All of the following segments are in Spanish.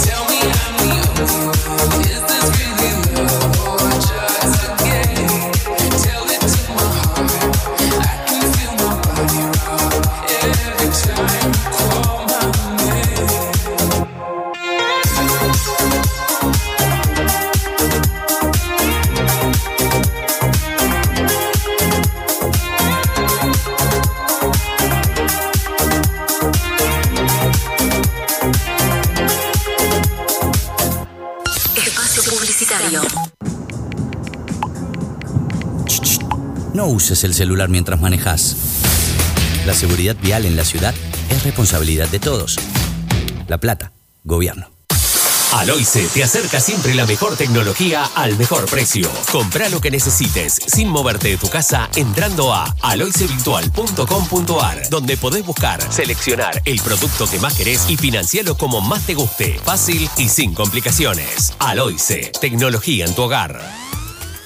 Tell me. Uses el celular mientras manejas. La seguridad vial en la ciudad es responsabilidad de todos. La Plata, Gobierno. Aloice te acerca siempre la mejor tecnología al mejor precio. Compra lo que necesites sin moverte de tu casa entrando a aloicevirtual.com.ar, donde podés buscar, seleccionar el producto que más querés y financiarlo como más te guste, fácil y sin complicaciones. Aloice, tecnología en tu hogar.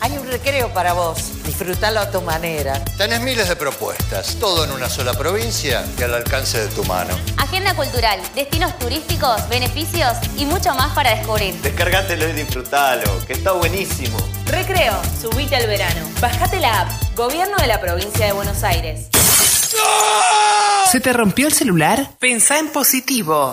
Hay un recreo para vos. Disfrútalo a tu manera. Tenés miles de propuestas, todo en una sola provincia y al alcance de tu mano. Agenda cultural, destinos turísticos, beneficios y mucho más para descubrir. Descargátelo y disfrutalo, que está buenísimo. Recreo, subite al verano. Bajate la app, Gobierno de la Provincia de Buenos Aires. ¿Se te rompió el celular? Pensá en positivo.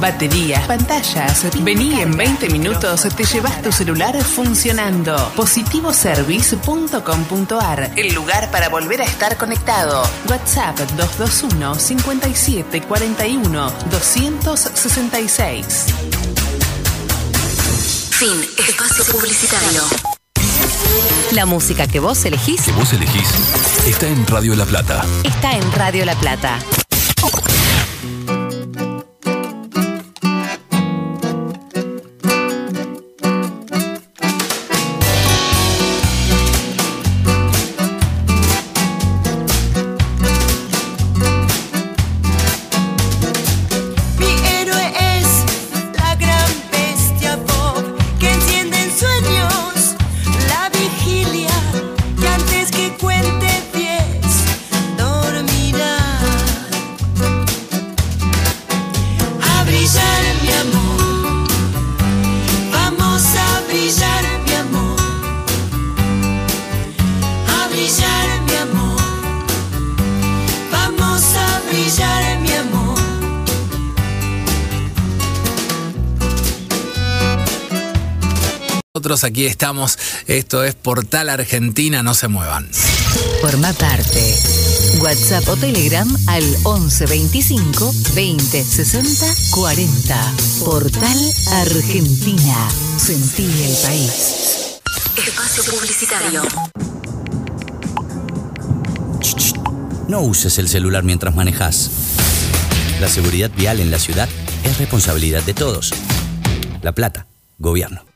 Baterías, pantallas. Vení en 20 minutos, te llevas tu celular funcionando. Positivoservice.com.ar, el lugar para volver a estar conectado. WhatsApp 221 57 41 266. Fin. Espacio publicitario. La música que vos elegís. Que vos elegís. Está en Radio La Plata. Está en Radio La Plata. Aquí estamos. Esto es Portal Argentina, no se muevan. Forma parte. WhatsApp o Telegram al 11 25 20 60 40. Portal Argentina. Sentí el país. Espacio publicitario. No uses el celular mientras manejas. La seguridad vial en la ciudad es responsabilidad de todos. La Plata, Gobierno.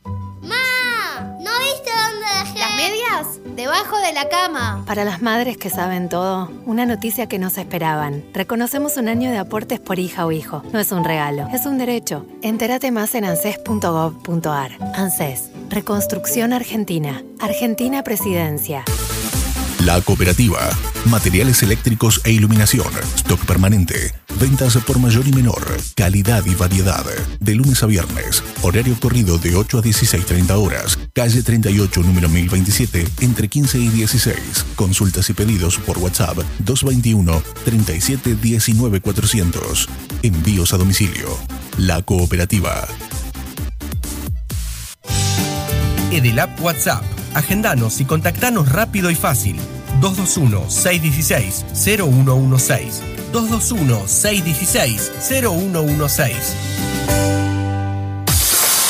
De la cama. Para las madres que saben todo, una noticia que no se esperaban. Reconocemos un año de aportes por hija o hijo. No es un regalo, es un derecho. Entérate más en anses.gov.ar. ANSES, Reconstrucción Argentina. Argentina Presidencia. La Cooperativa. Materiales eléctricos e iluminación. Stock permanente. Ventas por mayor y menor. Calidad y variedad. De lunes a viernes. Horario corrido de 8 a 16.30 horas. Calle 38, número 1027, entre 15 y 16. Consultas y pedidos por WhatsApp 221 37 19 400. Envíos a domicilio. La Cooperativa. Edelap WhatsApp. Agendanos y contactanos rápido y fácil. 221-616-0116. 221-616-0116.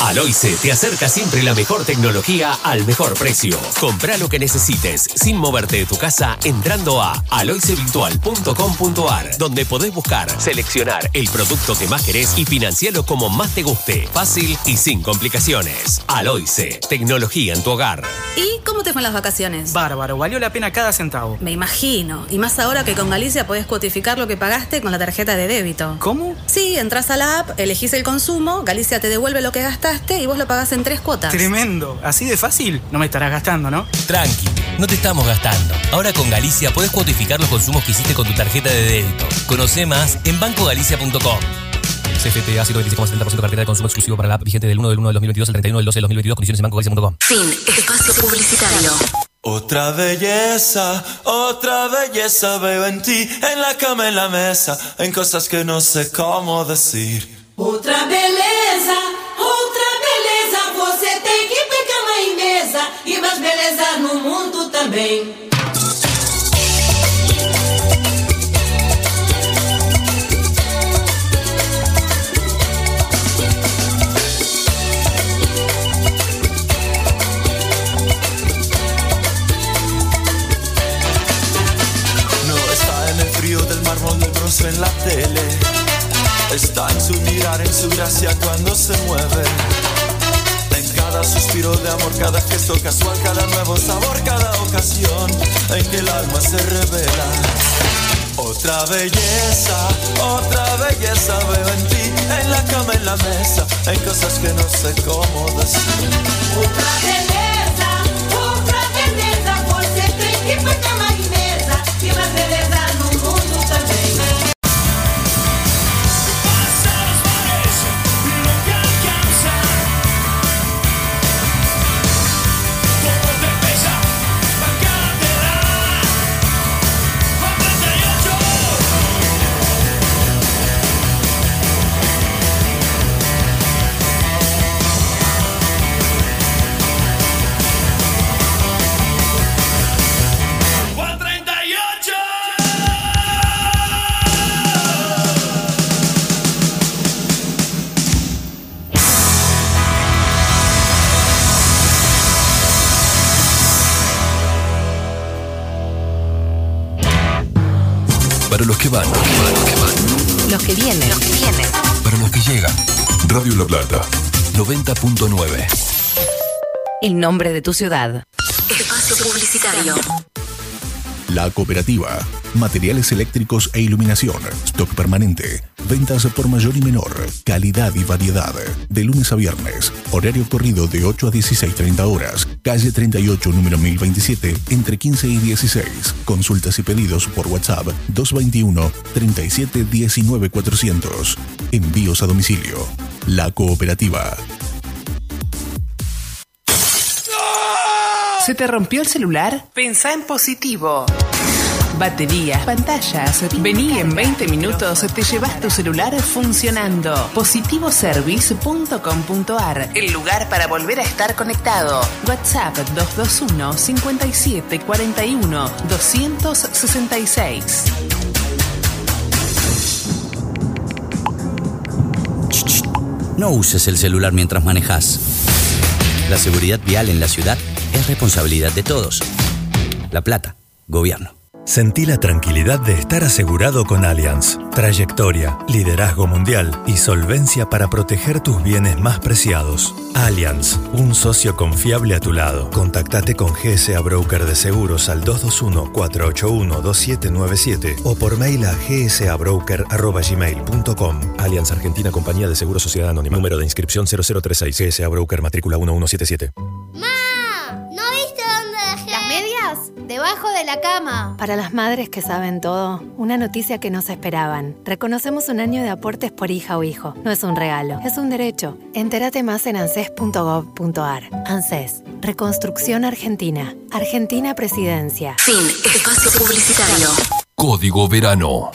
Aloice te acerca siempre la mejor tecnología al mejor precio. Compra lo que necesites sin moverte de tu casa entrando a aloicevirtual.com.ar, donde podés buscar, seleccionar el producto que más querés y financiarlo como más te guste. Fácil y sin complicaciones. Aloice, tecnología en tu hogar. ¿Y cómo te fueron las vacaciones? Bárbaro, valió la pena cada centavo. Me imagino. Y más ahora que con Galicia podés cuotificar lo que pagaste con la tarjeta de débito. ¿Cómo? Sí, entras a la app, elegís el consumo, Galicia te devuelve lo que gastaste y vos lo pagás en tres cuotas. Tremendo. Así de fácil. No me estarás gastando, ¿no? Tranqui, no te estamos gastando. Ahora con Galicia puedes cuantificar los consumos que hiciste con tu tarjeta de débito. Conoce más en bancogalicia.com. CFTA 126,70% cartera de consumo exclusivo para la app vigente del 1 del 1 del 2022 al 31 del 12 del 2022. Condiciones en banco.com. Fin. Espacio publicitario. Otra belleza, otra belleza veo en ti, en la cama, en la mesa, en cosas que no sé cómo decir. Outra beleza, beleza no mundo também. En la tele. Está en su mirar, en su gracia cuando se mueve. Cada suspiro de amor, cada gesto casual, cada nuevo sabor, cada ocasión en que el alma se revela. Otra belleza, otra belleza veo en ti, en la cama, en la mesa, en cosas que no sé cómo decir. Outra beleza, outra beleza, você tem que ter cama e mesa e van, Los que vienen. Los que vienen. para los que llegan. Radio La Plata, 90.9. El nombre de tu ciudad. Espacio publicitario. La Cooperativa. Materiales eléctricos e iluminación. Stock permanente. Ventas por mayor y menor. Calidad y variedad. De lunes a viernes. Horario corrido de 8 a 16.30 horas. Calle 38, número 1027, entre 15 y 16. Consultas y pedidos por WhatsApp 221 37 19 400. Envíos a domicilio. La Cooperativa. ¿Se te rompió el celular? Pensá en positivo. Baterías, pantallas. Vení en 20 minutos, te llevas tu celular funcionando. Positivoservice.com.ar El lugar para volver a estar conectado. WhatsApp 221 57 41 266. No uses el celular mientras manejas. La seguridad vial en la ciudad es responsabilidad de todos. La Plata, Gobierno. Sentí la tranquilidad de estar asegurado con Allianz. Trayectoria, liderazgo mundial y solvencia para proteger tus bienes más preciados. Allianz, un socio confiable a tu lado. Contactate con GSA Broker de Seguros al 221-481-2797 o por mail a gsabroker.gmail.com. Allianz Argentina Compañía de Seguros Sociedad Anónima. Número de inscripción 0036. GSA Broker matrícula 1177. ¿No viste? Debajo de la cama. Para las madres que saben todo, una noticia que no se esperaban. Reconocemos un año de aportes por hija o hijo. No es un regalo, es un derecho. Entérate más en anses.gov.ar. ANSES, Reconstrucción Argentina. Argentina Presidencia. Fin. Espacio publicitario. Código Verano.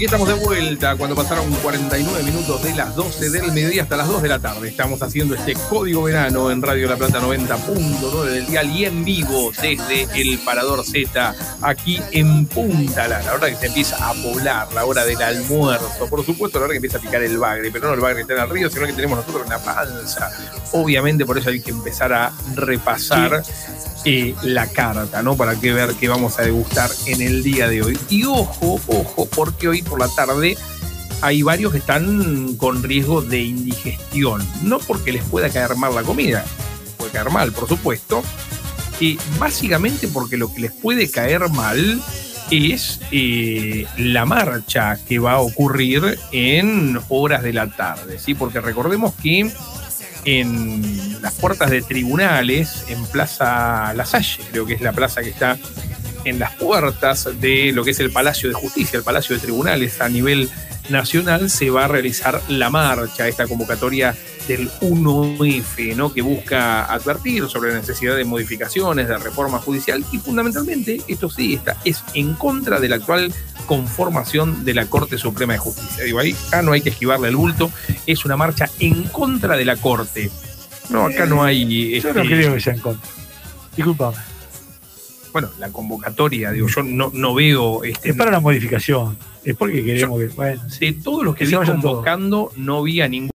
Aquí estamos de vuelta cuando pasaron 49 minutos de las 12 del mediodía hasta las 2 de la tarde. Estamos haciendo este código verano en Radio La Plata 90.9 del dial y en vivo desde el Parador Z aquí en Punta Lara. La hora que se empieza a poblar, la hora del almuerzo. Por supuesto, la hora que empieza a picar el bagre, pero no el bagre está en el río, sino que tenemos nosotros en la panza. Obviamente, por eso hay que empezar a repasar. Eh, la carta, ¿no? Para que ver qué vamos a degustar en el día de hoy. Y ojo, ojo, porque hoy por la tarde hay varios que están con riesgo de indigestión. No porque les pueda caer mal la comida, puede caer mal, por supuesto. Y básicamente porque lo que les puede caer mal es eh, la marcha que va a ocurrir en horas de la tarde, ¿sí? Porque recordemos que en las puertas de tribunales, en Plaza La Salle, creo que es la plaza que está en las puertas de lo que es el Palacio de Justicia, el Palacio de Tribunales a nivel nacional, se va a realizar la marcha, esta convocatoria del 1F, ¿no? que busca advertir sobre la necesidad de modificaciones, de reforma judicial y fundamentalmente, esto sí, está, es en contra de la actual conformación de la Corte Suprema de Justicia. Digo, ahí acá no hay que esquivarle el bulto, es una marcha en contra de la Corte. No, acá no hay... Yo no este, creo que sea en contra. Disculpame. Bueno, la convocatoria, digo, yo no, no veo este, Es para la modificación. Es porque queremos que. Bueno, de todos los que Que se vi todos. convocando, no vi a ningún.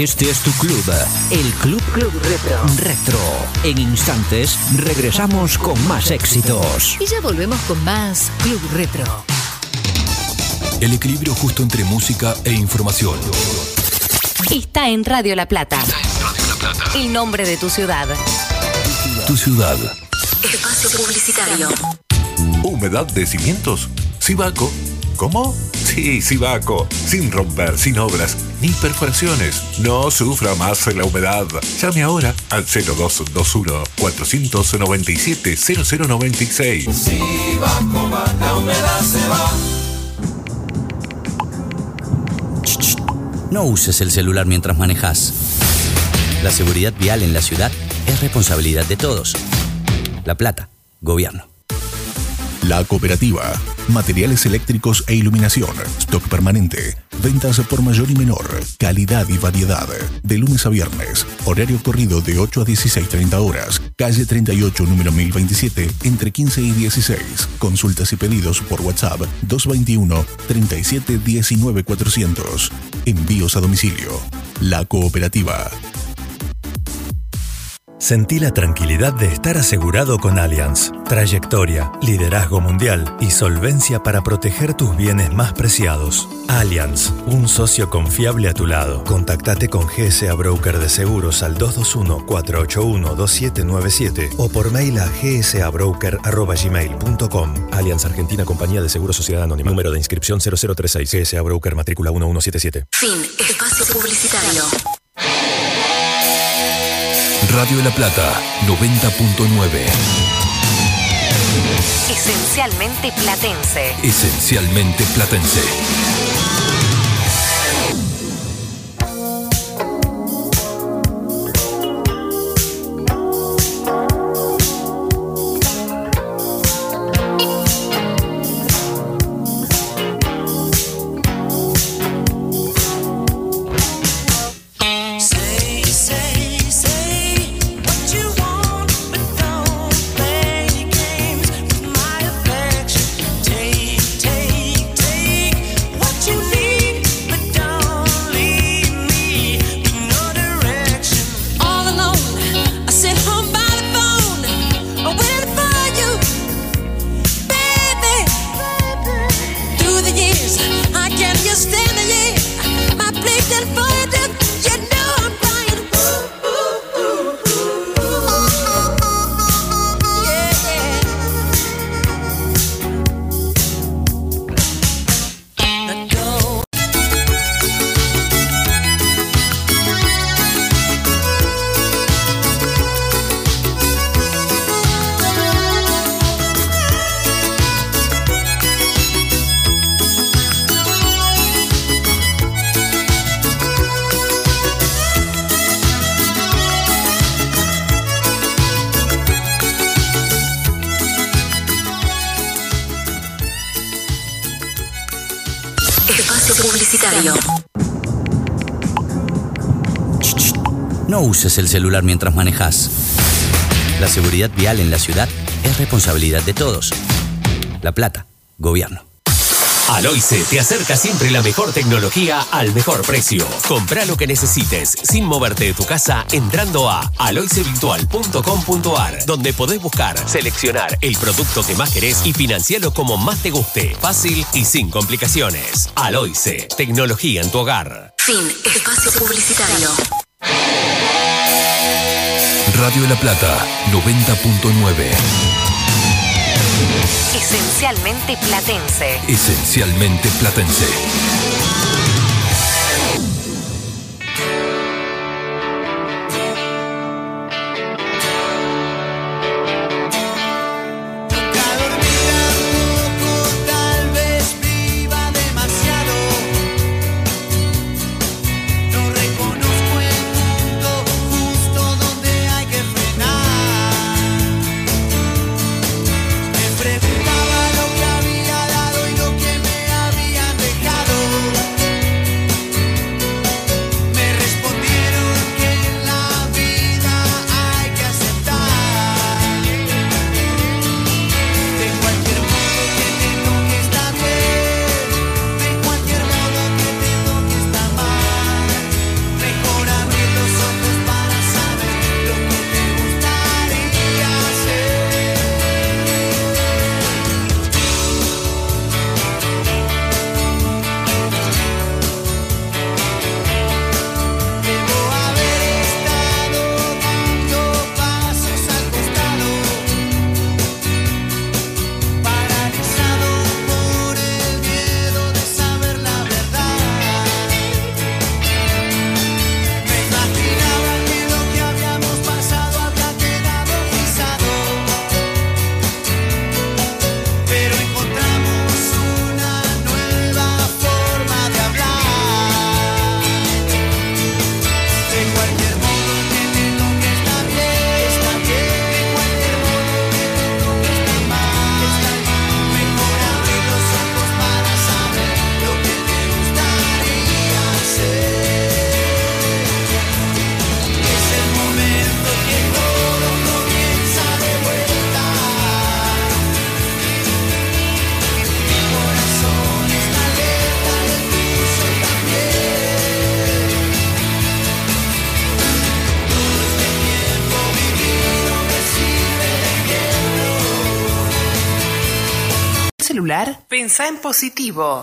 Este es tu club, el Club Club Retro. Retro. En instantes regresamos con más éxitos. Y ya volvemos con más Club Retro. El equilibrio justo entre música e información. Está en Radio La Plata. El nombre de tu ciudad. Tu ciudad. Espacio publicitario. ¿Humedad de cimientos? Sibaco. ¿Cómo? Sí, Sibaco. Sin romper, sin obras, ni perforaciones. No sufra más la humedad. Llame ahora al 0221 497 0096. Sibaco va, la humedad se va. No uses el celular mientras manejas. La seguridad vial en la ciudad es responsabilidad de todos. La Plata, Gobierno. La Cooperativa. Materiales eléctricos e iluminación. Stock permanente. Ventas por mayor y menor. Calidad y variedad. De lunes a viernes. Horario corrido de 8 a 16.30 horas. Calle 38, número 1027, entre 15 y 16. Consultas y pedidos por WhatsApp 221 37 19 400. Envíos a domicilio. La Cooperativa. Sentí la tranquilidad de estar asegurado con Allianz. Trayectoria, liderazgo mundial y solvencia para proteger tus bienes más preciados. Allianz, un socio confiable a tu lado. Contactate con GSA Broker de Seguros al 221-481-2797 o por mail a gsabroker.gmail.com. Allianz Argentina Compañía de Seguros Sociedad Anónima. Número de inscripción 0036. GSA Broker Matrícula 1177. Fin. Espacio publicitario. Radio La Plata 90.9. Esencialmente platense. Esencialmente platense. No uses el celular mientras manejas. La seguridad vial en la ciudad es responsabilidad de todos. La Plata, Gobierno. Aloice te acerca siempre la mejor tecnología al mejor precio. Compra lo que necesites sin moverte de tu casa entrando a aloicevirtual.com.ar, donde podés buscar, seleccionar el producto que más querés y financiarlo como más te guste. Fácil y sin complicaciones. Aloice, tecnología en tu hogar. Fin. Espacio publicitario. Radio La Plata 90.9. Esencialmente platense. Esencialmente platense. Pensá en positivo.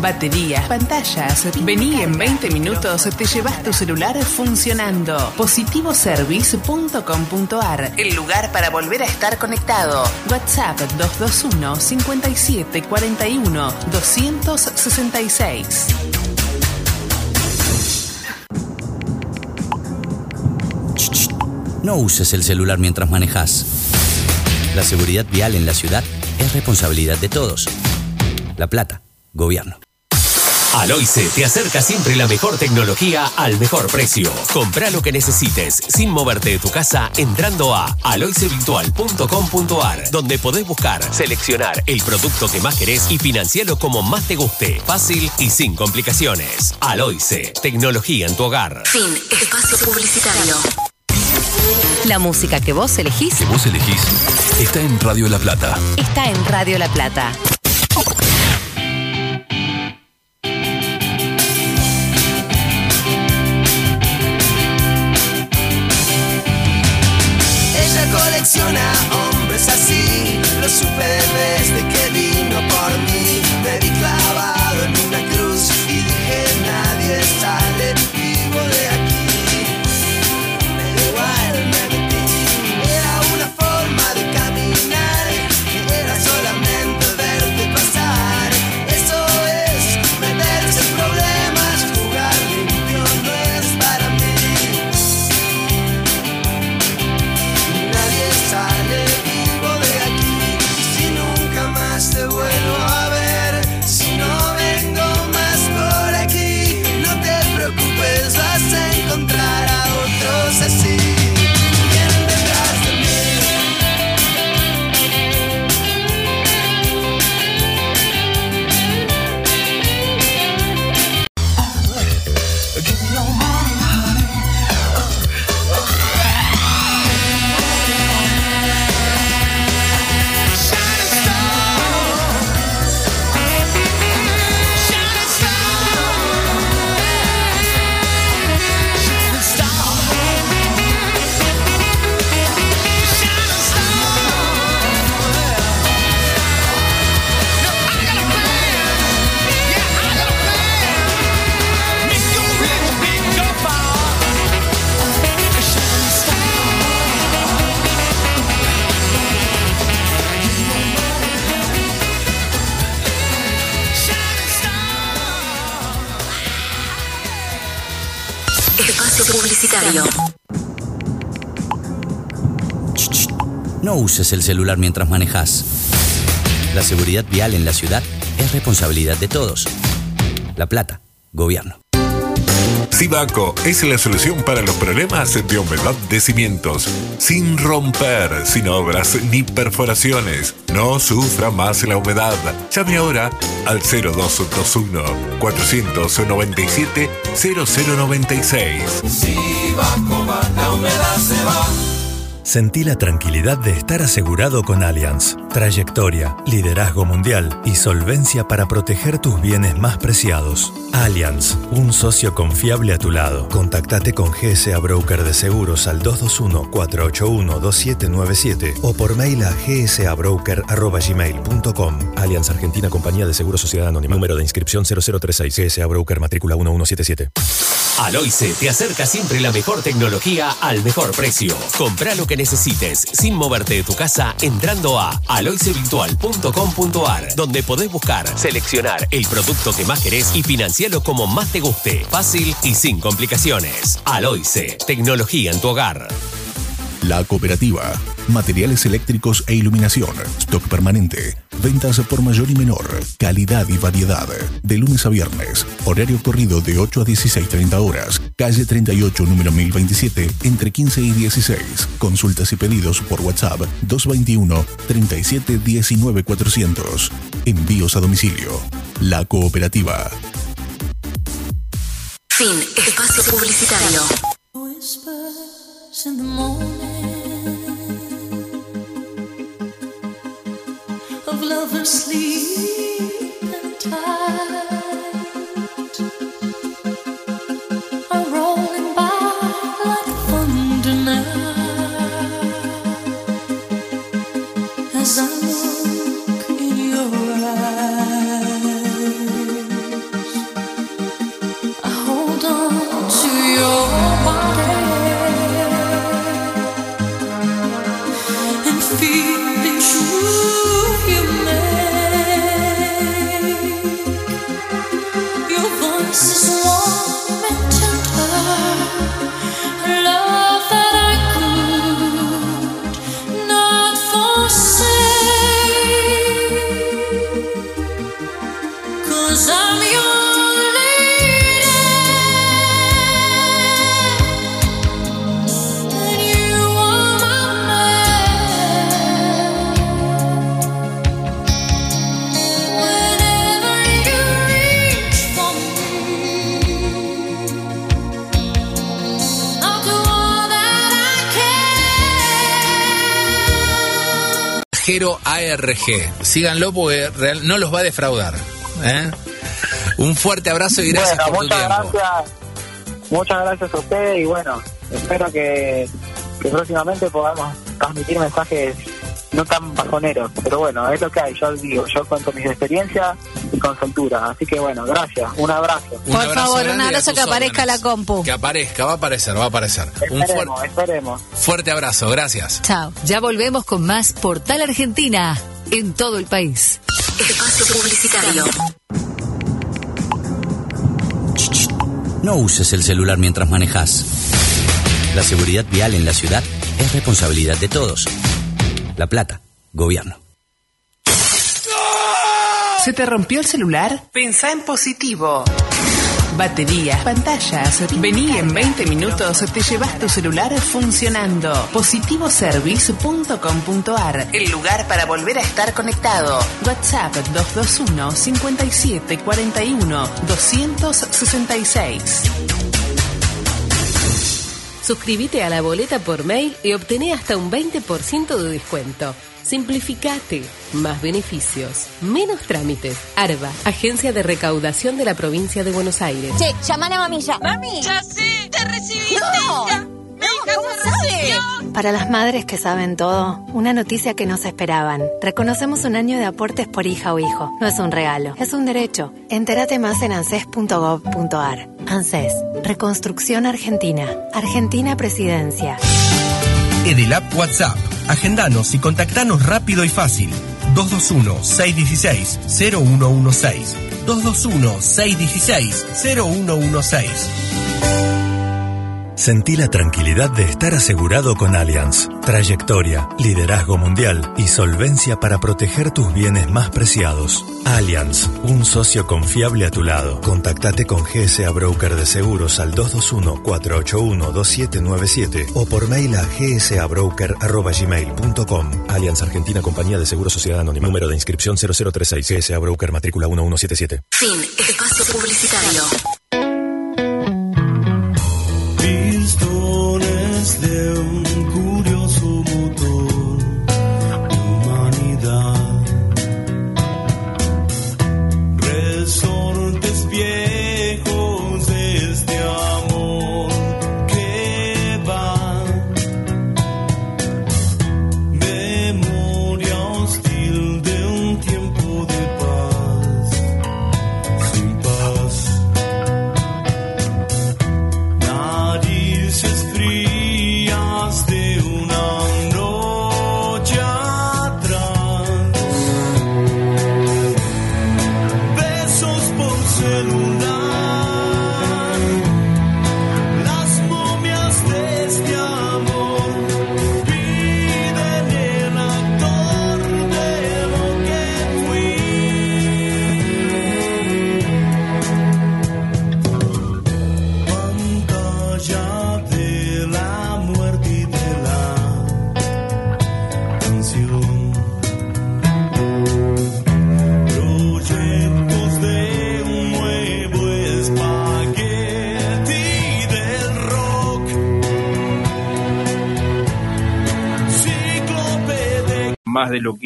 Baterías, pantallas. Vení en 20 minutos, te llevas tu celular funcionando. Positivoservice.com.ar El lugar para volver a estar conectado. WhatsApp 221 57 41 266. No uses el celular mientras manejas. La seguridad vial en la ciudad es responsabilidad de todos. La Plata, Gobierno. Aloice te acerca siempre la mejor tecnología al mejor precio. Compra lo que necesites sin moverte de tu casa entrando a aloicevirtual.com.ar, donde podés buscar, seleccionar el producto que más querés y financiarlo como más te guste. Fácil y sin complicaciones. Aloice, tecnología en tu hogar. Fin. Espacio publicitario. La música que vos elegís Que vos elegís está en Radio La Plata. está en Radio La Plata. Uses el celular mientras manejas. La seguridad vial en la ciudad es responsabilidad de todos. La Plata, Gobierno. Sibaco es la solución para los problemas de humedad de cimientos. Sin romper, sin obras ni perforaciones. No sufra más la humedad. Llame ahora al 0221 497 0096. Sibaco va, la humedad se va. Sentí la tranquilidad de estar asegurado con Allianz. Trayectoria, liderazgo mundial y solvencia para proteger tus bienes más preciados. Allianz, un socio confiable a tu lado. Contactate con GSA Broker de Seguros al 221-481-2797 o por mail a gsabroker.gmail.com. Allianz Argentina Compañía de Seguros Sociedad Anónima. Número de inscripción 0036. GSA Broker Matrícula 1177. Aloice te acerca siempre la mejor tecnología al mejor precio. Compra lo que necesites sin moverte de tu casa entrando a aloicevirtual.com.ar donde podés buscar, seleccionar el producto que más querés y financiarlo como más te guste. Fácil y sin complicaciones. Aloice, tecnología en tu hogar. La Cooperativa. Materiales eléctricos e iluminación. Stock permanente. Ventas por mayor y menor. Calidad y variedad. De lunes a viernes. Horario corrido de 8 a 16.30 horas. Calle 38, número 1027, entre 15 y 16. Consultas y pedidos por WhatsApp 221 37 19 400. Envíos a domicilio. La Cooperativa. Fin. Espacio publicitario. of love sleep. Jero ARG. Síganlo porque real- no los va a defraudar. ¿eh? Un fuerte abrazo y gracias Bueno, por tu muchas tiempo. gracias. Muchas gracias a usted y bueno, espero que, que próximamente podamos transmitir mensajes no tan bajoneros, pero bueno, es lo que hay, yo digo, yo cuento mis experiencias y con soltura, así que bueno, gracias, un abrazo. Un abrazo grande y a abrazo que aparezca órdenes. la compu. Que aparezca, va a aparecer, va a aparecer. Un Esperemos, esperemos. fuerte abrazo, gracias. Chao. Ya volvemos con más Portal Argentina en todo el país. Espacio publicitario. No uses el celular mientras manejas. La seguridad vial en la ciudad es responsabilidad de todos. La Plata, Gobierno. ¿Se te rompió el celular? Pensá en positivo. Baterías, pantallas. Vení en 20 minutos, te llevas tu celular funcionando. Positivoservice.com.ar, el lugar para volver a estar conectado. WhatsApp 221 57 41 266. Suscríbete a la boleta por mail y obtené hasta un 20% de descuento. Simplificate. Más beneficios. Menos trámites. ARBA, Agencia de Recaudación de la Provincia de Buenos Aires. Che, llaman a mamilla. Mami. Ya sé, te recibiste. No. Mi hija se recibió. Para las madres que saben todo, una noticia que no se esperaban. Reconocemos un año de aportes por hija o hijo. No es un regalo, es un derecho. Entérate más en anses.gov.ar. ANSES, Reconstrucción Argentina. Argentina Presidencia. Edelap WhatsApp. Agendanos y contactanos rápido y fácil. 221-616-0116. 221-616-0116. Sentí la tranquilidad de estar asegurado con Allianz. Trayectoria, liderazgo mundial y solvencia para proteger tus bienes más preciados. Allianz, un socio confiable a tu lado. Contactate con GSA Broker de Seguros al 221-481-2797 o por mail a gsabroker.gmail.com. Allianz Argentina Compañía de Seguros Sociedad Anónima. Número de inscripción 0036. GSA Broker Matrícula 1177. Fin. Espacio publicitario.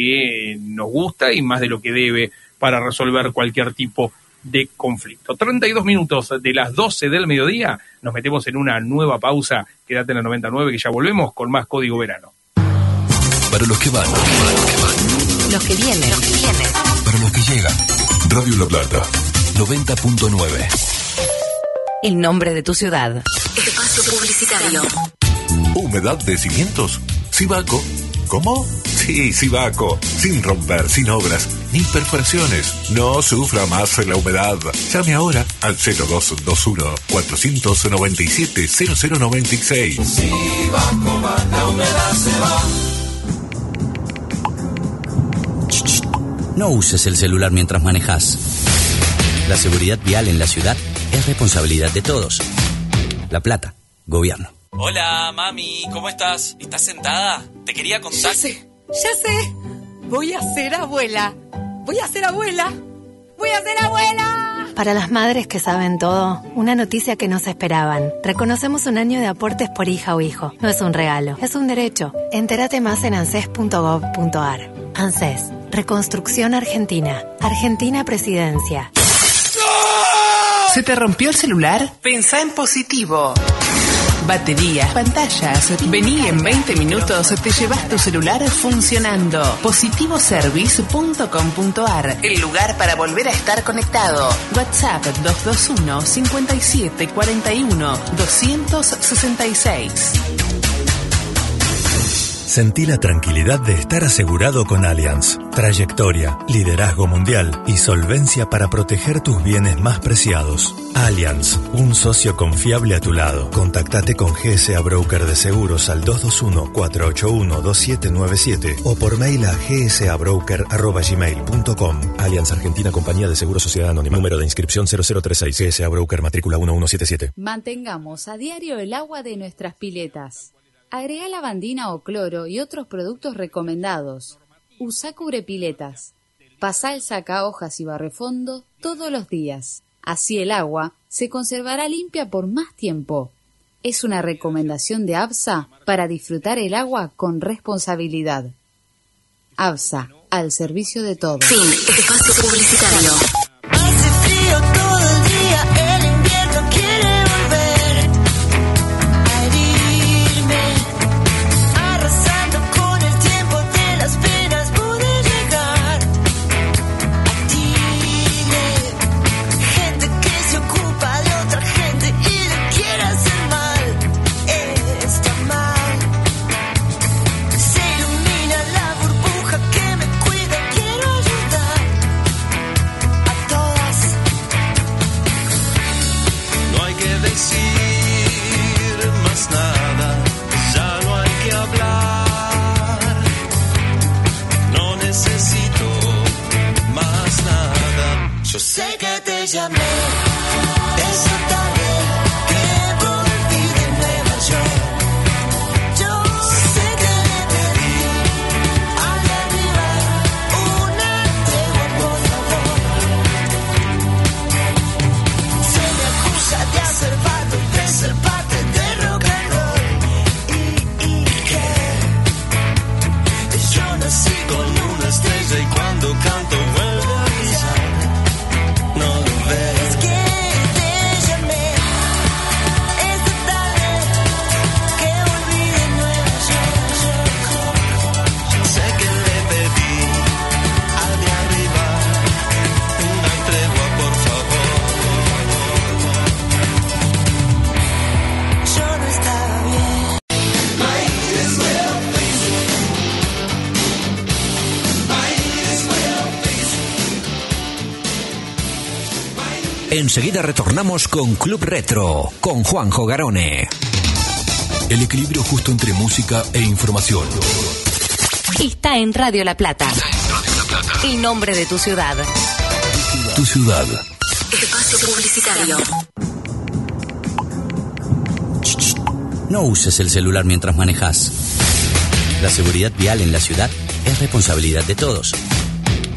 Que nos gusta y más de lo que debe para resolver cualquier tipo de conflicto. 32 minutos de las 12 del mediodía, nos metemos en una nueva pausa. Quédate en la 99 que ya volvemos con más Código Verano. Para los que van, Los que vienen. Los que vienen. para los que llegan. Radio La Plata, 90.9. El nombre de tu ciudad. Espacio publicitario. ¿Humedad de cimientos? ¿Sibaco? ¿Cómo? Sí, Sibaco. Sin romper, sin obras, ni perforaciones. No sufra más la humedad. Llame ahora al 0221-497-0096. la humedad se va. No uses el celular mientras manejas. La seguridad vial en la ciudad es responsabilidad de todos. La Plata, Gobierno. Hola, mami, ¿cómo estás? ¿Estás sentada? Te quería contar. Ya sé, ya sé. Voy a ser abuela. Voy a ser abuela. Voy a ser abuela. Para las madres que saben todo, una noticia que no se esperaban. Reconocemos un año de aportes por hija o hijo. No es un regalo, es un derecho. Entérate más en anses.gov.ar. ANSES, Reconstrucción Argentina. Argentina Presidencia. ¿Se te rompió el celular? Pensá en positivo. Baterías, pantallas. Vení en 20 minutos, te llevas tu celular funcionando. Positivoservice.com.ar, el lugar para volver a estar conectado. WhatsApp 221 57 41 266. Sentí la tranquilidad de estar asegurado con Allianz. Trayectoria, liderazgo mundial y solvencia para proteger tus bienes más preciados. Allianz, un socio confiable a tu lado. Contactate con GSA Broker de Seguros al 221-481-2797 o por mail a gsabroker.gmail.com. Allianz Argentina Compañía de Seguros Sociedad Anónima. Número de inscripción 0036. GSA Broker Matrícula 1177. Mantengamos a diario el agua de nuestras piletas. Agrega lavandina o cloro y otros productos recomendados. Usa cubrepiletas. Pasa el saca hojas y barrefondo todos los días. Así el agua se conservará limpia por más tiempo. Es una recomendación de ABSA para disfrutar el agua con responsabilidad. ABSA, al servicio de todos. Fin. Espacio publicitario. Enseguida retornamos con Club Retro, con Juanjo Garone. El equilibrio justo entre música e información. Está en Radio La Plata. El nombre de tu ciudad. Tu ciudad. Espacio publicitario. No uses el celular mientras manejas. La seguridad vial en la ciudad es responsabilidad de todos.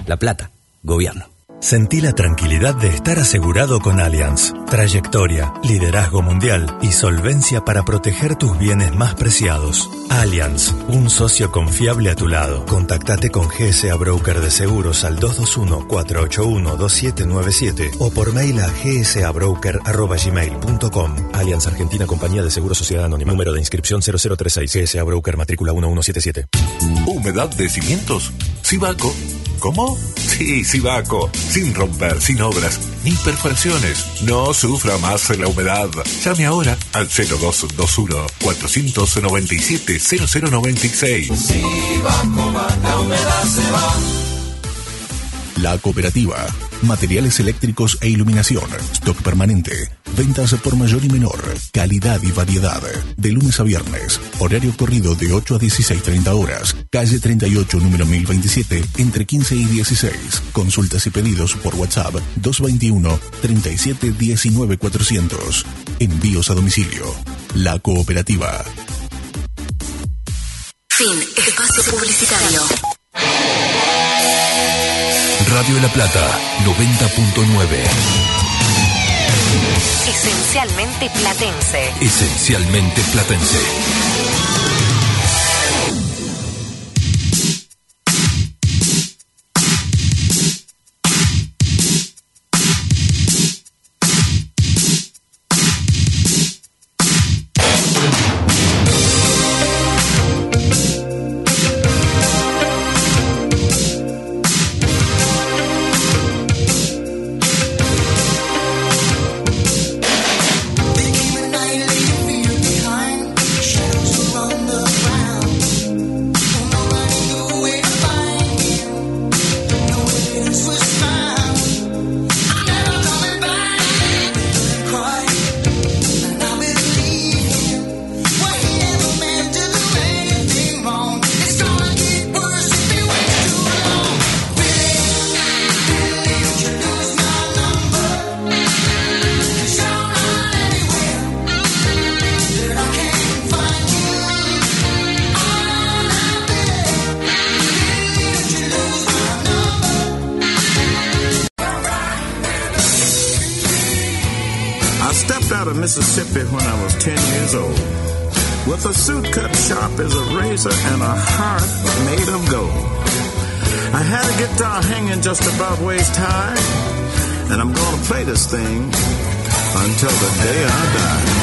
La Plata, Gobierno. Sentí la tranquilidad de estar asegurado con Allianz. Trayectoria, liderazgo mundial y solvencia para proteger tus bienes más preciados. Allianz, un socio confiable a tu lado. Contactate con GSA Broker de Seguros al 221-481-2797 o por mail a gsabroker.gmail.com. Allianz Argentina Compañía de Seguros Sociedad Anónima. Número de inscripción 0036 GSA Broker matrícula 1177. ¿Humedad de cimientos? ¿Sibaco? ¿Cómo? Sí, Sibaco. Sin romper, sin obras, ni perforaciones. No sufra más la humedad. Llame ahora al 0221-497-0096. la humedad se va. La cooperativa. Materiales eléctricos e iluminación. Stock permanente. Ventas por mayor y menor. Calidad y variedad. De lunes a viernes. Horario corrido de 8 a 16.30 horas. Calle 38, número 1027, entre 15 y 16. Consultas y pedidos por WhatsApp 221 37 19 400. Envíos a domicilio. La cooperativa. Fin. Espacio publicitario. Radio La Plata 90.9. Esencialmente platense. Esencialmente platense. A suit cut sharp as a razor and a heart made of gold. I had a guitar hanging just above waist high, and I'm gonna play this thing until the day I die.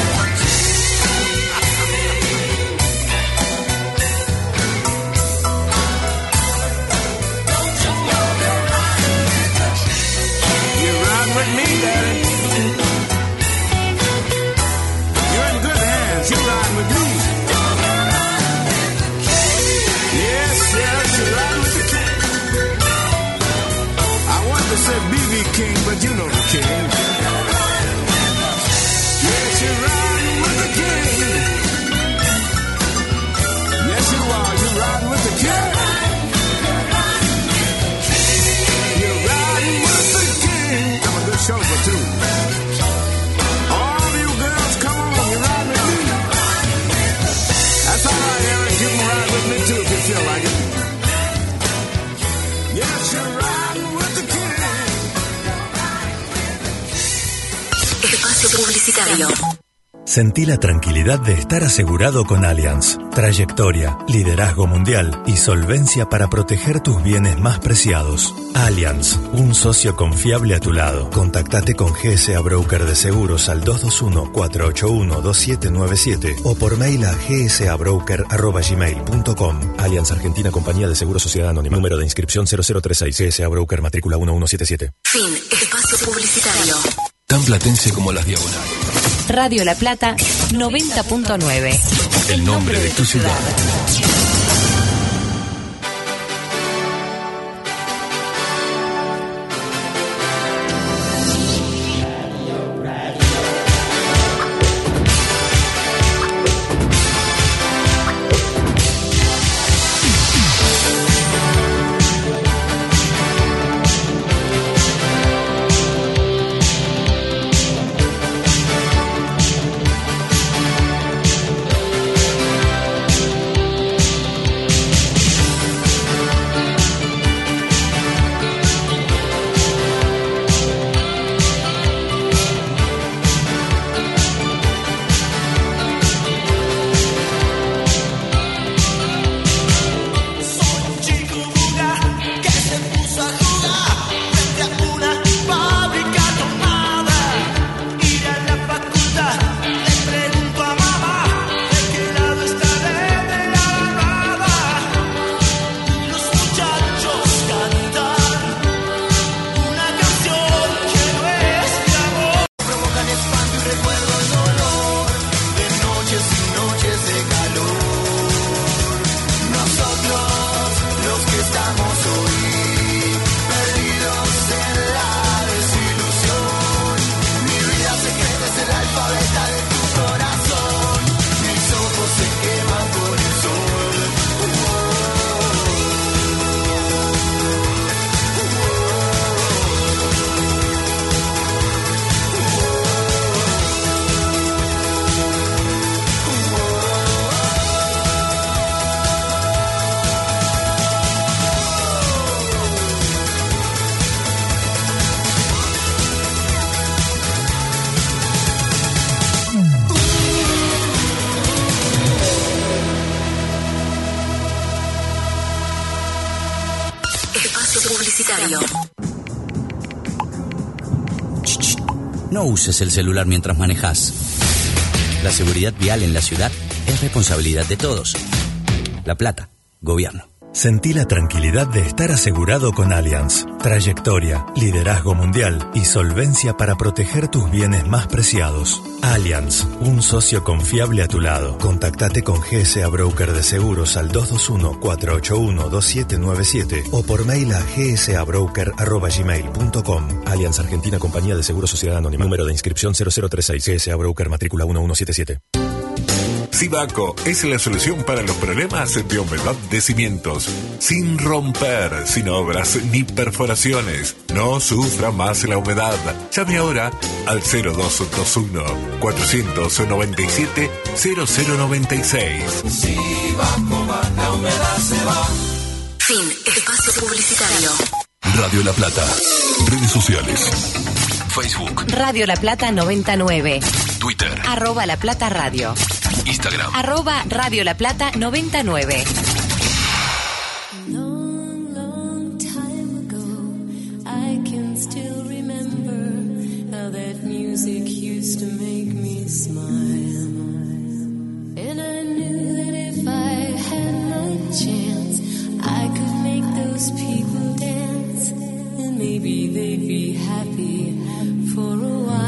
But you know the king. Sentí la tranquilidad de estar asegurado con Allianz. Trayectoria, liderazgo mundial y solvencia para proteger tus bienes más preciados. Allianz, un socio confiable a tu lado. Contactate con GSA Broker de Seguros al 221-481-2797 o por mail a gsabroker.gmail.com. Allianz Argentina Compañía de Seguros Sociedad Anónima. Número de inscripción 0036 GSA Broker matrícula 1177. Fin. Espacio publicitario. Tan platense como las diagonales. Radio La Plata 90.9. El nombre de tu ciudad. No uses el celular mientras manejas. La seguridad vial en la ciudad es responsabilidad de todos. La Plata, Gobierno. Sentí la tranquilidad de estar asegurado con Allianz. Trayectoria, liderazgo mundial y solvencia para proteger tus bienes más preciados. Allianz, un socio confiable a tu lado. Contactate con GSA Broker de Seguros al 221-481-2797 o por mail a gsabroker.gmail.com. Allianz Argentina Compañía de Seguros Sociedad Anónima. Número de inscripción 0036 GSA Broker matrícula 1177. Sibaco es la solución para los problemas de humedad de cimientos. Sin romper, sin obras ni perforaciones. No sufra más la humedad. Llame ahora al 0221 497 0096. Sibaco va, la humedad se va. Fin. Espacio publicitario. Radio La Plata. Redes sociales. Facebook, Radio La Plata 99. Twitter, Arroba La Plata Radio. Instagram. Arroba Radio La Plata 99. I can still remember how that music used to make me smile. And I knew that if I had my chance, I could make those people dance. And maybe they'd be happy for a while.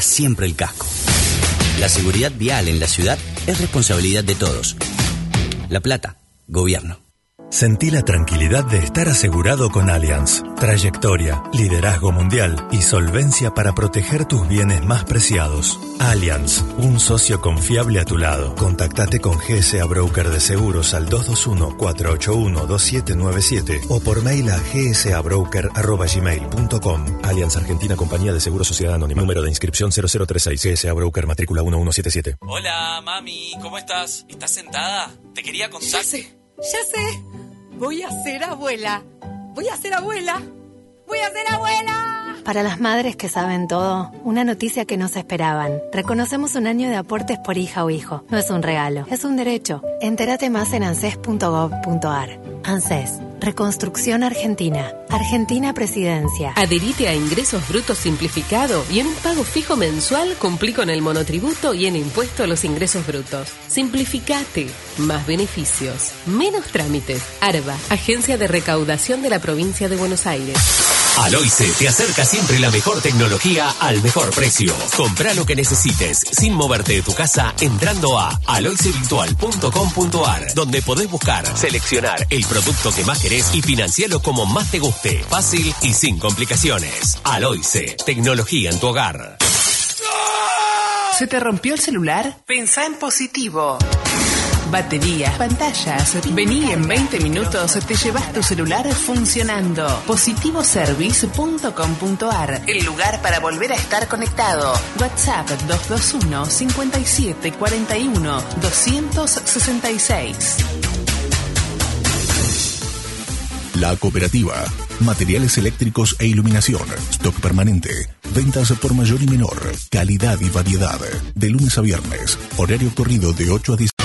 Siempre el casco. La seguridad vial en la ciudad es responsabilidad de todos. La Plata, Gobierno. Sentí la tranquilidad de estar asegurado con Allianz. Trayectoria, liderazgo mundial y solvencia para proteger tus bienes más preciados. Allianz, un socio confiable a tu lado. Contactate con GSA Broker de Seguros al 221-481-2797 o por mail a gsabroker.gmail.com. Allianz Argentina Compañía de Seguros Sociedad Anónima. Número de inscripción 0036 GSA Broker matrícula 1177. Hola, mami, ¿cómo estás? ¿Estás sentada? Te quería contar. Ya sé, ya sé. Voy a ser abuela. Voy a ser abuela. Voy a ser abuela. Para las madres que saben todo, una noticia que no se esperaban. Reconocemos un año de aportes por hija o hijo. No es un regalo, es un derecho. Entérate más en anses.gov.ar. ANSES. Reconstrucción Argentina. Argentina Presidencia. Adherite a Ingresos Brutos Simplificado y en un pago fijo mensual cumplí con el monotributo y en impuesto a los ingresos brutos. Simplificate. Más beneficios. Menos trámites. ARBA, Agencia de Recaudación de la Provincia de Buenos Aires. Aloice te acerca siempre la mejor tecnología al mejor precio. Compra lo que necesites sin moverte de tu casa entrando a aloicevirtual.com.ar donde podés buscar, seleccionar el producto que más querés y financiarlo como más te guste. Fácil y sin complicaciones. Aloice, tecnología en tu hogar. ¿Se te rompió el celular? Pensá en positivo. Baterías, pantallas. Vení en 20 minutos, te llevas tu celular funcionando. Positivoservice.com.ar, el lugar para volver a estar conectado. WhatsApp 221 57 41 266. La cooperativa. Materiales eléctricos e iluminación. Stock permanente. Ventas por mayor y menor. Calidad y variedad. De lunes a viernes. Horario corrido de 8 a 10.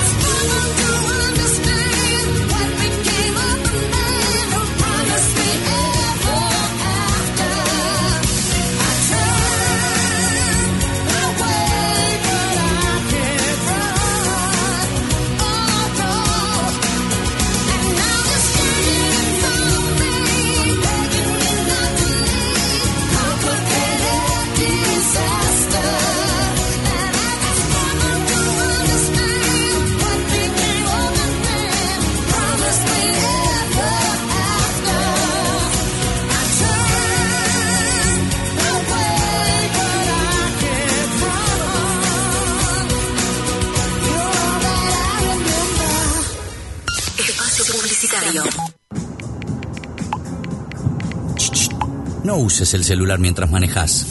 No uses el celular mientras manejas.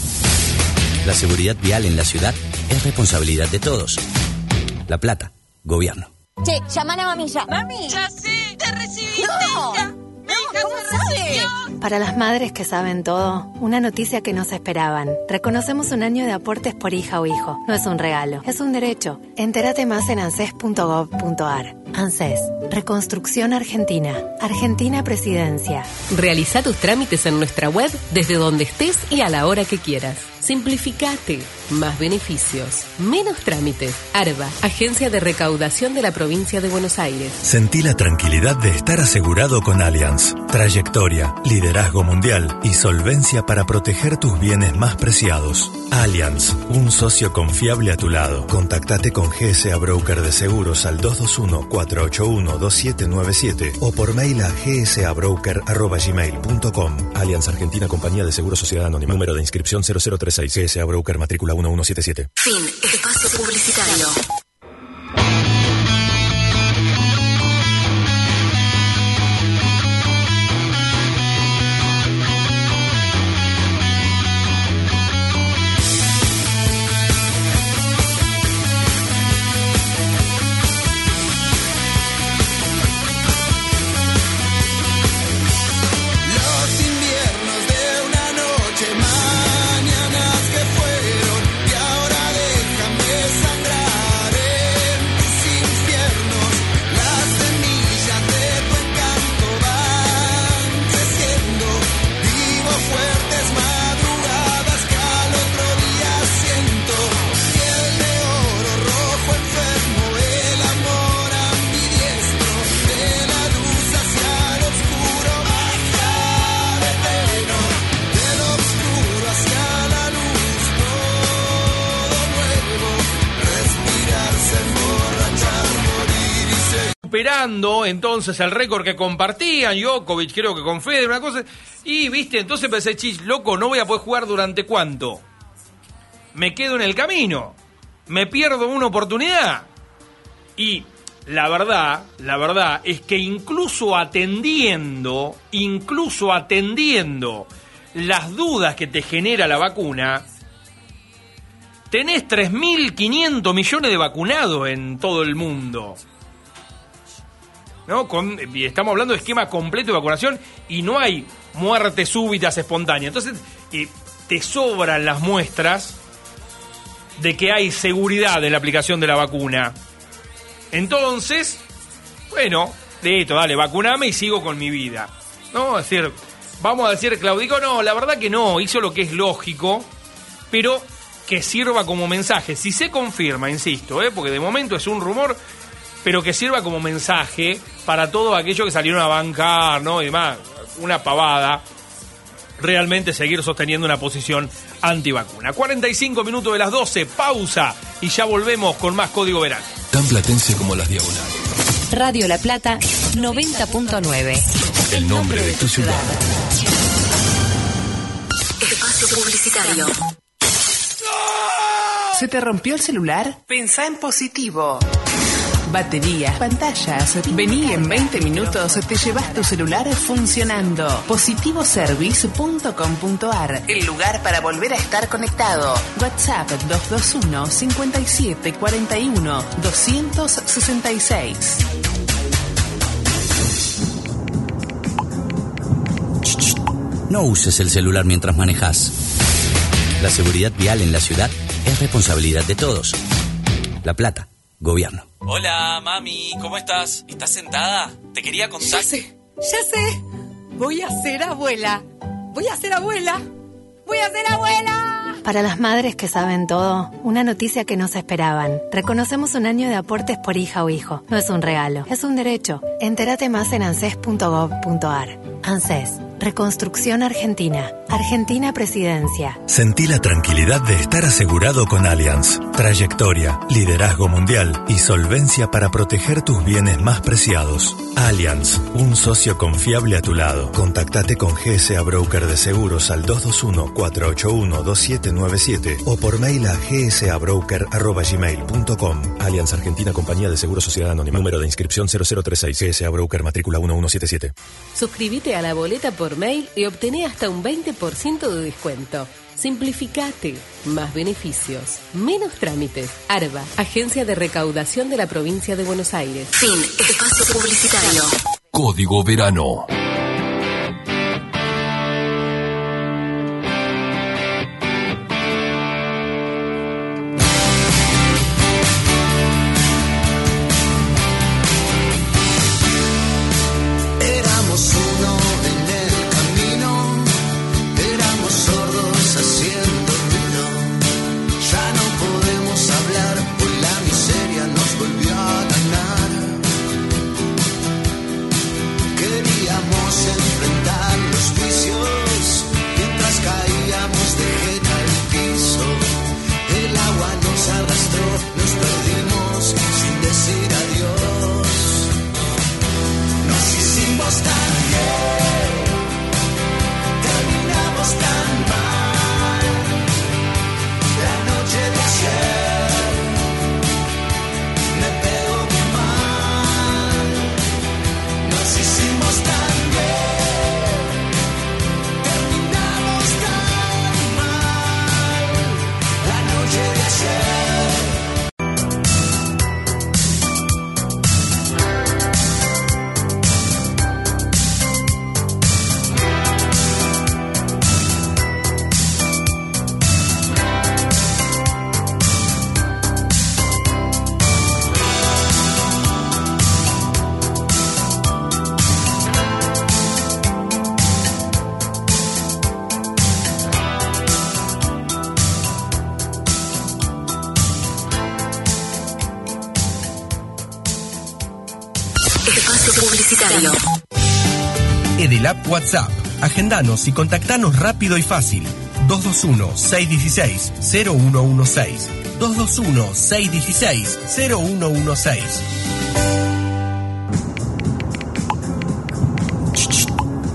La seguridad vial en la ciudad es responsabilidad de todos. La Plata, Gobierno. Che, llaman a mami ya. Mami. Ya sé, te recibiste. No. Ya. Para las madres que saben todo, una noticia que no se esperaban. Reconocemos un año de aportes por hija o hijo. No es un regalo, es un derecho. Entérate más en anses.gov.ar. ANSES. Reconstrucción Argentina. Argentina Presidencia. Realiza tus trámites en nuestra web desde donde estés y a la hora que quieras. Simplificate. Más beneficios. Menos trámites. ARBA, Agencia de Recaudación de la Provincia de Buenos Aires. Sentí la tranquilidad de estar asegurado con Allianz. Trayectoria, liderazgo mundial y solvencia para proteger tus bienes más preciados. Allianz, un socio confiable a tu lado. Contactate con GSA Broker de Seguros al 221-481-2797 o por mail a gsabroker.gmail.com. Allianz Argentina Compañía de Seguros Sociedad Anónima. Número de inscripción 0036 GSA Broker matrícula 1177. Fin. Espacio publicitario. Superando entonces el récord que compartían, Djokovic creo que con Federer, una cosa. Y viste, entonces pensé, chis, loco, no voy a poder jugar durante cuánto. Me quedo en el camino. Me pierdo una oportunidad. Y la verdad, la verdad es que incluso atendiendo, incluso atendiendo las dudas que te genera la vacuna, tenés 3.500 millones de vacunados en todo el mundo. ¿No? Con, estamos hablando de esquema completo de vacunación y no hay muertes súbitas espontáneas. Entonces, eh, te sobran las muestras de que hay seguridad en la aplicación de la vacuna. Entonces, bueno, de esto, dale, vacuname y sigo con mi vida. ¿No? Es decir, vamos a decir, Claudico, no, la verdad que no, hizo lo que es lógico, pero que sirva como mensaje. Si se confirma, insisto, ¿eh? porque de momento es un rumor, pero que sirva como mensaje para todos aquellos que salieron a bancar, ¿no? Y demás, una pavada. Realmente seguir sosteniendo una posición antivacuna. 45 minutos de las 12, pausa y ya volvemos con más Código Verano. Tan platense como las diagonales. Radio La Plata 90.9. El nombre de tu ciudad. Espacio publicitario. ¿Se te rompió el celular? Pensá en positivo. Baterías, pantallas. Vení en 20 minutos, te llevas tu celular funcionando. Positivoservice.com.ar El lugar para volver a estar conectado. WhatsApp 221 57 41 266. No uses el celular mientras manejas. La seguridad vial en la ciudad es responsabilidad de todos. La Plata, Gobierno. Hola, mami, ¿cómo estás? ¿Estás sentada? Te quería contar. Ya sé, ya sé. Voy a ser abuela. Voy a ser abuela. Voy a ser abuela. Para las madres que saben todo, una noticia que no se esperaban. Reconocemos un año de aportes por hija o hijo. No es un regalo, es un derecho. Entérate más en anses.gov.ar. ANSES, Reconstrucción Argentina. Argentina Presidencia. Sentí la tranquilidad de estar asegurado con Allianz. Trayectoria, liderazgo mundial y solvencia para proteger tus bienes más preciados. Allianz, un socio confiable a tu lado. Contactate con GSA Broker de Seguros al 221-481-2797 o por mail a gsabroker.gmail.com. Allianz Argentina Compañía de Seguros Sociedad Anónima. Número de inscripción 0036 GSA Broker matrícula 1177. Suscríbete a la boleta por mail y obtené hasta un 20% de descuento. Simplificate, más beneficios, menos trámites. ARBA, Agencia de Recaudación de la Provincia de Buenos Aires. Fin. Espacio publicitario. Código Verano. WhatsApp. Agendanos y contactanos rápido y fácil. 221-616-0116. 221-616-0116.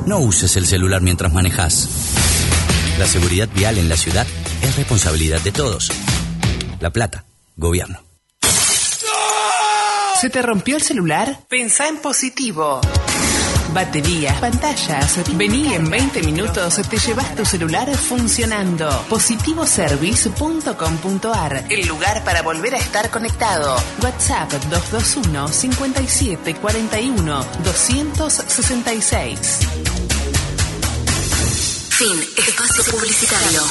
No uses el celular mientras manejas. La seguridad vial en la ciudad es responsabilidad de todos. La Plata, gobierno. ¿Se te rompió el celular? Pensá en positivo. Baterías, pantallas. Vení en 20 minutos, te llevas tu celular funcionando. Positivoservice.com.ar, el lugar para volver a estar conectado. WhatsApp 221 57 41 266. Fin. Espacio publicitario.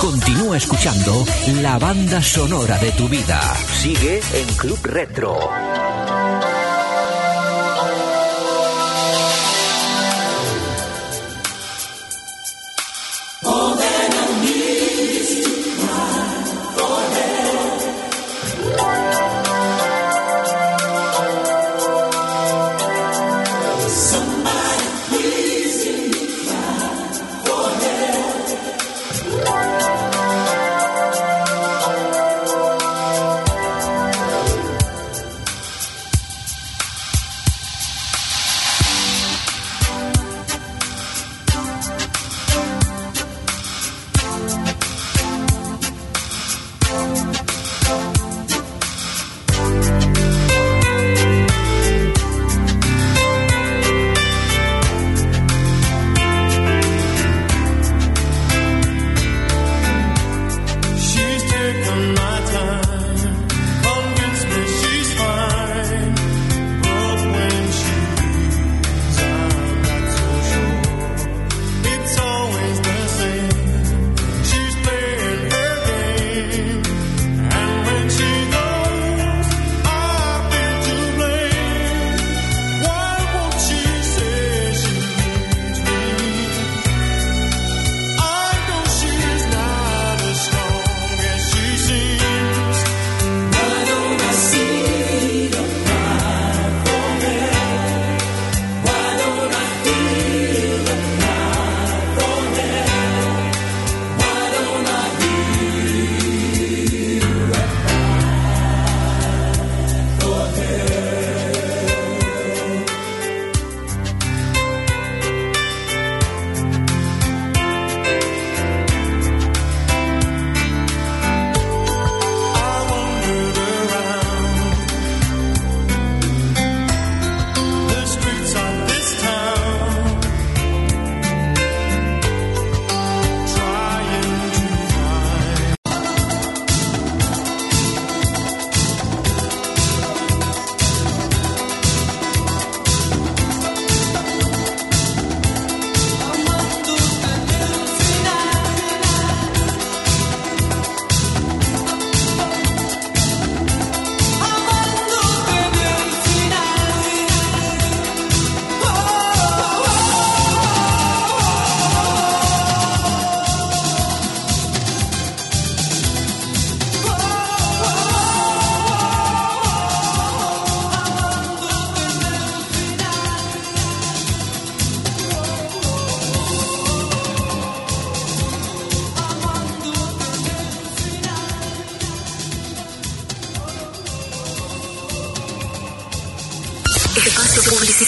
Continúa escuchando la banda sonora de tu vida. Sigue en Club Retro.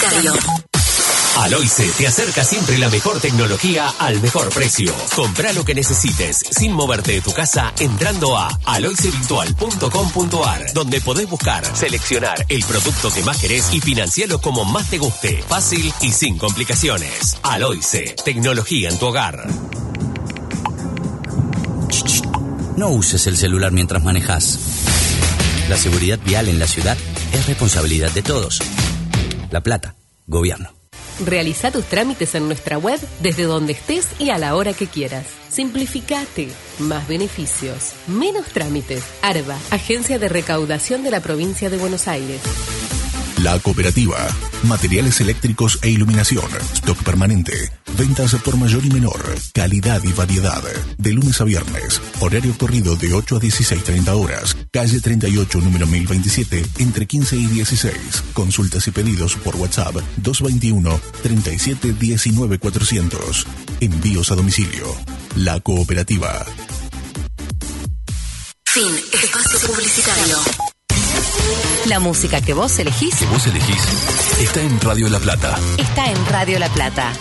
Publicitario. Aloice te acerca siempre la mejor tecnología al mejor precio. Compra lo que necesites sin moverte de tu casa entrando a aloicevirtual.com.ar donde podés buscar, seleccionar el producto que más querés y financiarlo como más te guste. Fácil y sin complicaciones. Aloice, tecnología en tu hogar. No uses el celular mientras manejas. La seguridad vial en la ciudad es responsabilidad de todos. La Plata, Gobierno. Realiza tus trámites en nuestra web desde donde estés y a la hora que quieras. Simplificate. Más beneficios. Menos trámites. ARBA, Agencia de Recaudación de la Provincia de Buenos Aires. La cooperativa. Materiales eléctricos e iluminación. Stock permanente. Ventas por mayor y menor. Calidad y variedad. De lunes a viernes. Horario corrido de 8 a 16.30 horas. Calle 38, número 1027, entre 15 y 16. Consultas y pedidos por WhatsApp 221 37 19 400. Envíos a domicilio. La cooperativa. Fin. Espacio publicitario. La música que vos elegís Que vos elegís está en Radio La Plata. está en Radio La Plata.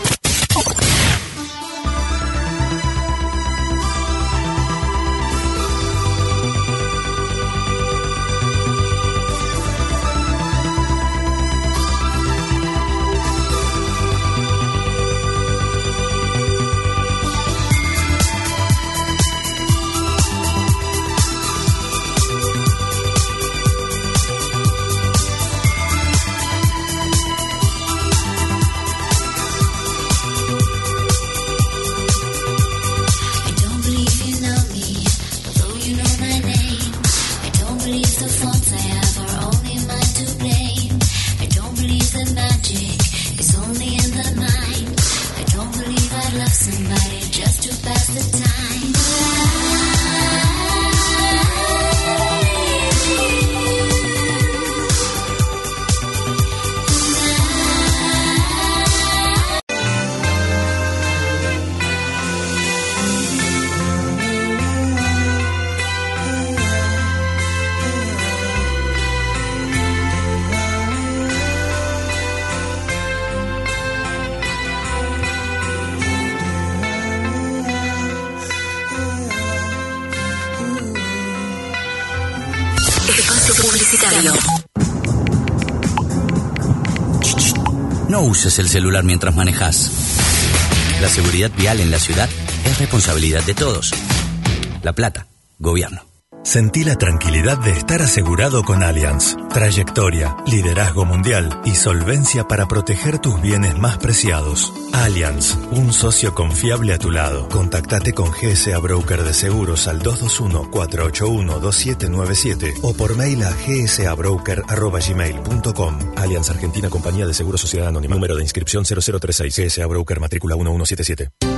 El celular mientras manejas. La seguridad vial en la ciudad es responsabilidad de todos. La Plata, Gobierno. Sentí la tranquilidad de estar asegurado con Allianz. Trayectoria, liderazgo mundial y solvencia para proteger tus bienes más preciados. Allianz, un socio confiable a tu lado. Contactate con GSA Broker de Seguros al 221-481-2797 o por mail a gsabroker.gmail.com. Allianz Argentina Compañía de Seguros Sociedad Anónima. Número de inscripción 0036. GSA Broker matrícula 1177.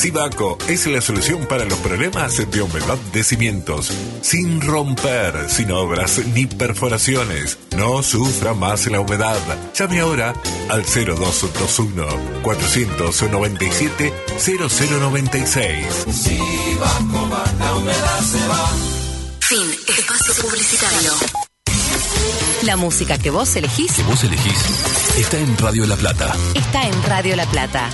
Sibaco es la solución para los problemas de humedad de cimientos. Sin romper, sin obras ni perforaciones. No sufra más la humedad. Llame ahora al 0221 497 0096. Sibaco va, la humedad se va. Fin. Espacio publicitario. La música que vos elegís Que vos elegís está en Radio La Plata. está en Radio La Plata.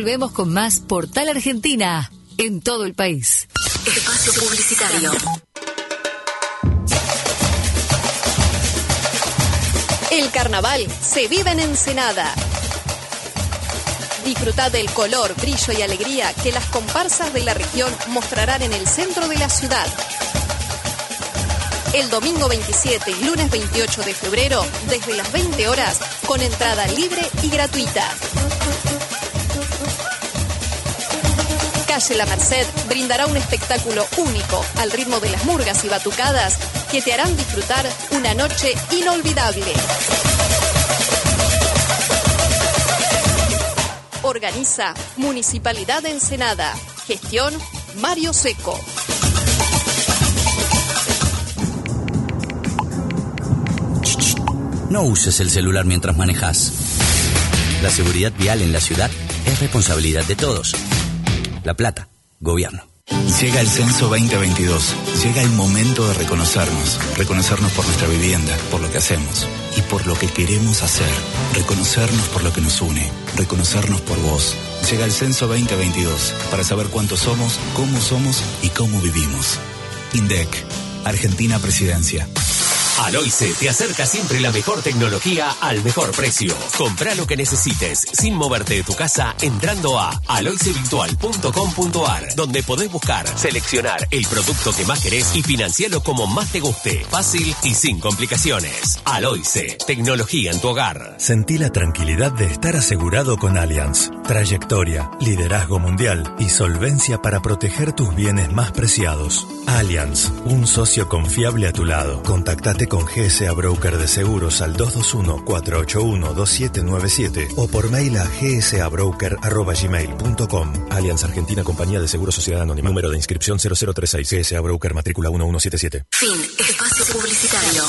Volvemos con más Portal Argentina en todo el país. Espacio publicitario. El carnaval se vive en Ensenada. Disfruta del color, brillo y alegría que las comparsas de la región mostrarán en el centro de la ciudad. El domingo 27 y lunes 28 de febrero, desde las 20 horas, con entrada libre y gratuita. La Merced brindará un espectáculo único al ritmo de las murgas y batucadas que te harán disfrutar una noche inolvidable. Organiza Municipalidad de Ensenada. Gestión Mario Seco. No uses el celular mientras manejas. La seguridad vial en la ciudad es responsabilidad de todos. La Plata, Gobierno. Llega el censo 2022. Llega el momento de reconocernos. Reconocernos por nuestra vivienda, por lo que hacemos y por lo que queremos hacer. Reconocernos por lo que nos une. Reconocernos por vos. Llega el censo 2022 para saber cuántos somos, cómo somos y cómo vivimos. INDEC, Argentina Presidencia. Aloice te acerca siempre la mejor tecnología al mejor precio. Compra lo que necesites sin moverte de tu casa entrando a aloicevirtual.com.ar donde podés buscar, seleccionar el producto que más querés y financiarlo como más te guste. Fácil y sin complicaciones. Aloice, tecnología en tu hogar. Sentí la tranquilidad de estar asegurado con Allianz. Trayectoria, liderazgo mundial y solvencia para proteger tus bienes más preciados. Allianz, un socio confiable a tu lado. Contactate con GSA Broker de Seguros al 221-481-2797 o por mail a gsabroker.gmail.com. Allianz Argentina Compañía de Seguros Sociedad Anónima. Número de inscripción 0036. GSA Broker matrícula 1177. Fin. Espacio publicitario.